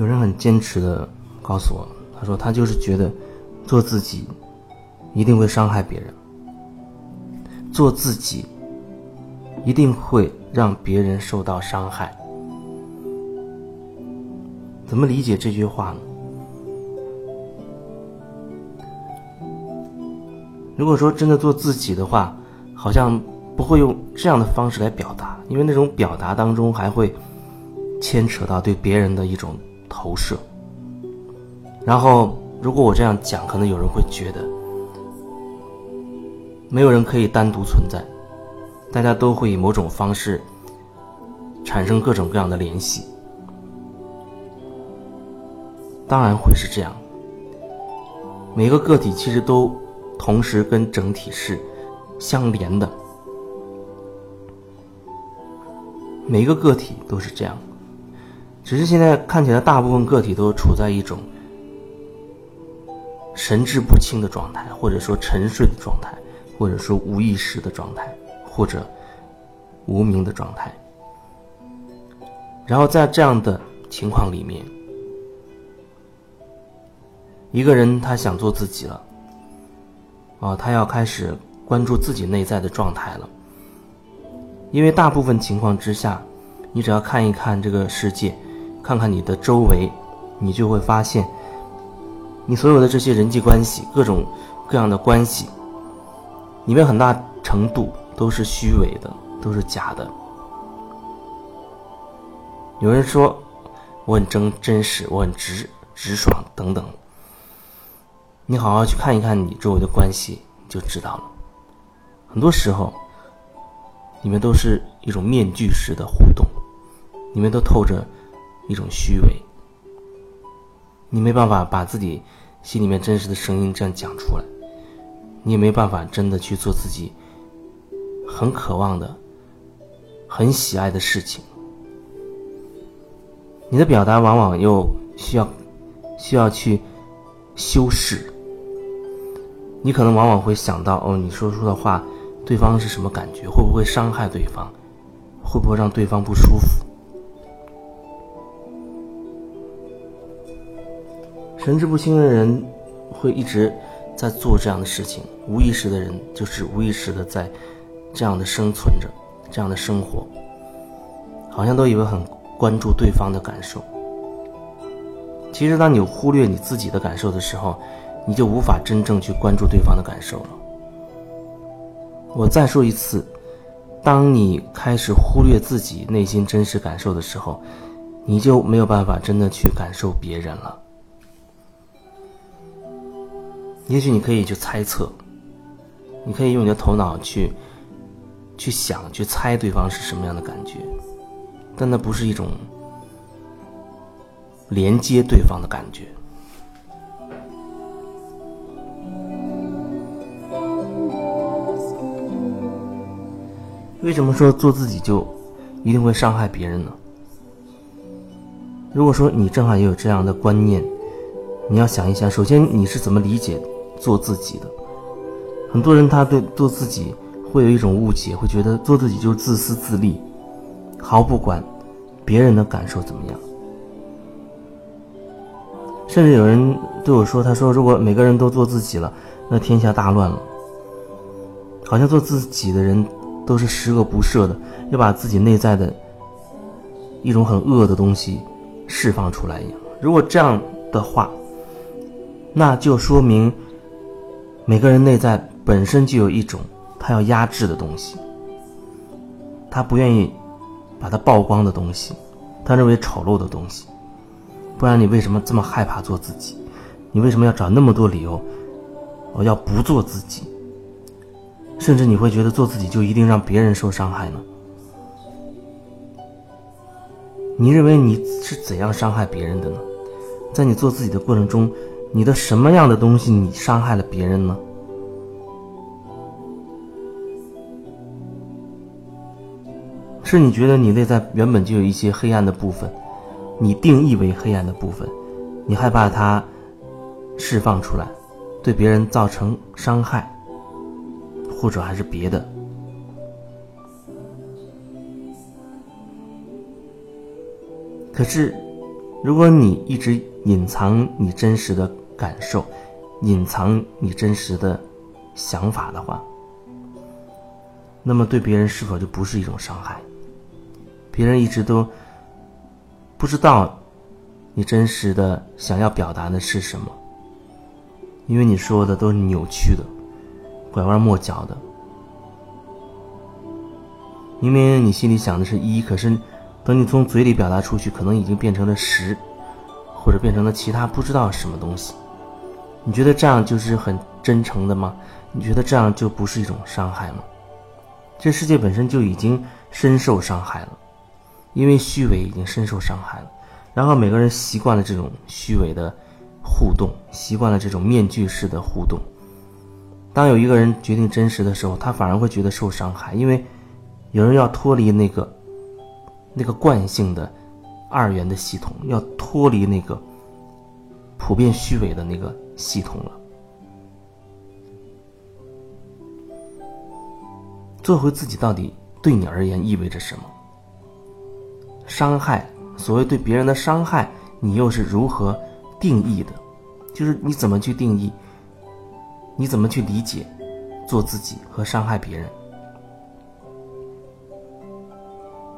有人很坚持的告诉我，他说他就是觉得做自己一定会伤害别人，做自己一定会让别人受到伤害。怎么理解这句话呢？如果说真的做自己的话，好像不会用这样的方式来表达，因为那种表达当中还会牵扯到对别人的一种投射。然后，如果我这样讲，可能有人会觉得，没有人可以单独存在，大家都会以某种方式产生各种各样的联系。当然会是这样，每个个体其实都。同时跟整体是相连的，每个个体都是这样，只是现在看起来大部分个体都处在一种神志不清的状态，或者说沉睡的状态，或者说无意识的状态，或者无名的状态。然后在这样的情况里面，一个人他想做自己了。哦，他要开始关注自己内在的状态了，因为大部分情况之下，你只要看一看这个世界，看看你的周围，你就会发现，你所有的这些人际关系，各种各样的关系，里面很大程度都是虚伪的，都是假的。有人说我很真真实，我很直直爽等等。你好好去看一看你周围的关系，就知道了。很多时候，里面都是一种面具式的互动，里面都透着一种虚伪。你没办法把自己心里面真实的声音这样讲出来，你也没办法真的去做自己很渴望的、很喜爱的事情。你的表达往往又需要需要去修饰。你可能往往会想到，哦，你说出的话，对方是什么感觉？会不会伤害对方？会不会让对方不舒服？神志不清的人会一直在做这样的事情，无意识的人就是无意识的在这样的生存着，这样的生活，好像都以为很关注对方的感受。其实，当你忽略你自己的感受的时候，你就无法真正去关注对方的感受了。我再说一次，当你开始忽略自己内心真实感受的时候，你就没有办法真的去感受别人了。也许你可以去猜测，你可以用你的头脑去去想、去猜对方是什么样的感觉，但那不是一种连接对方的感觉。为什么说做自己就一定会伤害别人呢？如果说你正好也有这样的观念，你要想一想，首先你是怎么理解做自己的？很多人他对做自己会有一种误解，会觉得做自己就是自私自利，毫不管别人的感受怎么样。甚至有人对我说：“他说如果每个人都做自己了，那天下大乱了。”好像做自己的人。都是十恶不赦的，要把自己内在的一种很恶的东西释放出来一样。如果这样的话，那就说明每个人内在本身就有一种他要压制的东西，他不愿意把它曝光的东西，他认为丑陋的东西。不然你为什么这么害怕做自己？你为什么要找那么多理由？我要不做自己？甚至你会觉得做自己就一定让别人受伤害呢？你认为你是怎样伤害别人的呢？在你做自己的过程中，你的什么样的东西你伤害了别人呢？是你觉得你内在原本就有一些黑暗的部分，你定义为黑暗的部分，你害怕它释放出来，对别人造成伤害？或者还是别的，可是如果你一直隐藏你真实的感受，隐藏你真实的想法的话，那么对别人是否就不是一种伤害？别人一直都不知道你真实的想要表达的是什么，因为你说的都是扭曲的、拐弯抹角的。明明你心里想的是一，可是等你从嘴里表达出去，可能已经变成了十，或者变成了其他不知道什么东西。你觉得这样就是很真诚的吗？你觉得这样就不是一种伤害吗？这世界本身就已经深受伤害了，因为虚伪已经深受伤害了。然后每个人习惯了这种虚伪的互动，习惯了这种面具式的互动。当有一个人决定真实的时候，他反而会觉得受伤害，因为。有人要脱离那个、那个惯性的二元的系统，要脱离那个普遍虚伪的那个系统了。做回自己到底对你而言意味着什么？伤害，所谓对别人的伤害，你又是如何定义的？就是你怎么去定义？你怎么去理解做自己和伤害别人？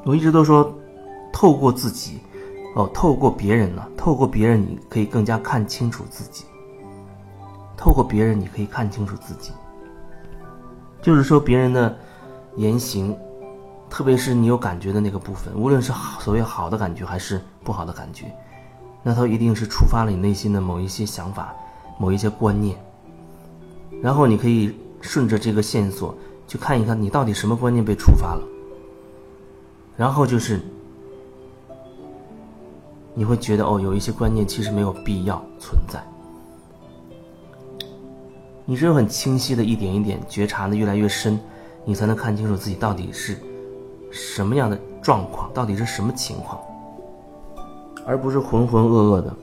我一直都说，透过自己，哦，透过别人呢，透过别人，你可以更加看清楚自己。透过别人，你可以看清楚自己。就是说，别人的言行，特别是你有感觉的那个部分，无论是所谓好的感觉还是不好的感觉，那它一定是触发了你内心的某一些想法、某一些观念。然后你可以顺着这个线索去看一看，你到底什么观念被触发了。然后就是，你会觉得哦，有一些观念其实没有必要存在。你只有很清晰的一点一点觉察的越来越深，你才能看清楚自己到底是什么样的状况，到底是什么情况，而不是浑浑噩噩的，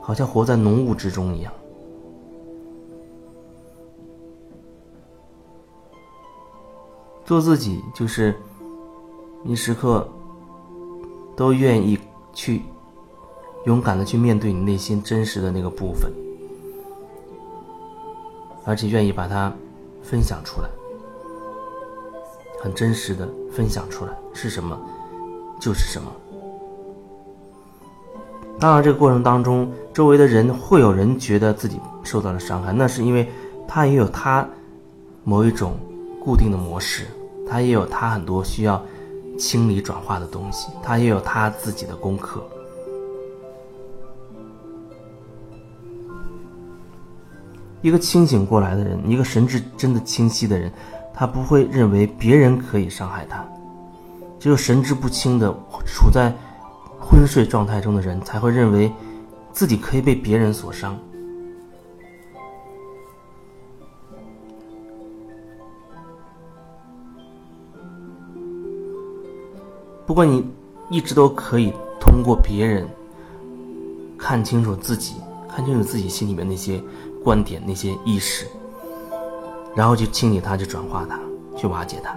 好像活在浓雾之中一样。做自己就是，你时刻都愿意去勇敢的去面对你内心真实的那个部分，而且愿意把它分享出来，很真实的分享出来是什么就是什么。当然，这个过程当中，周围的人会有人觉得自己受到了伤害，那是因为他也有他某一种固定的模式。他也有他很多需要清理转化的东西，他也有他自己的功课。一个清醒过来的人，一个神智真的清晰的人，他不会认为别人可以伤害他。只有神志不清的、处在昏睡状态中的人，才会认为自己可以被别人所伤。不过你一直都可以通过别人看清楚自己，看清楚自己心里面那些观点、那些意识，然后去清理它，去转化它，去瓦解它。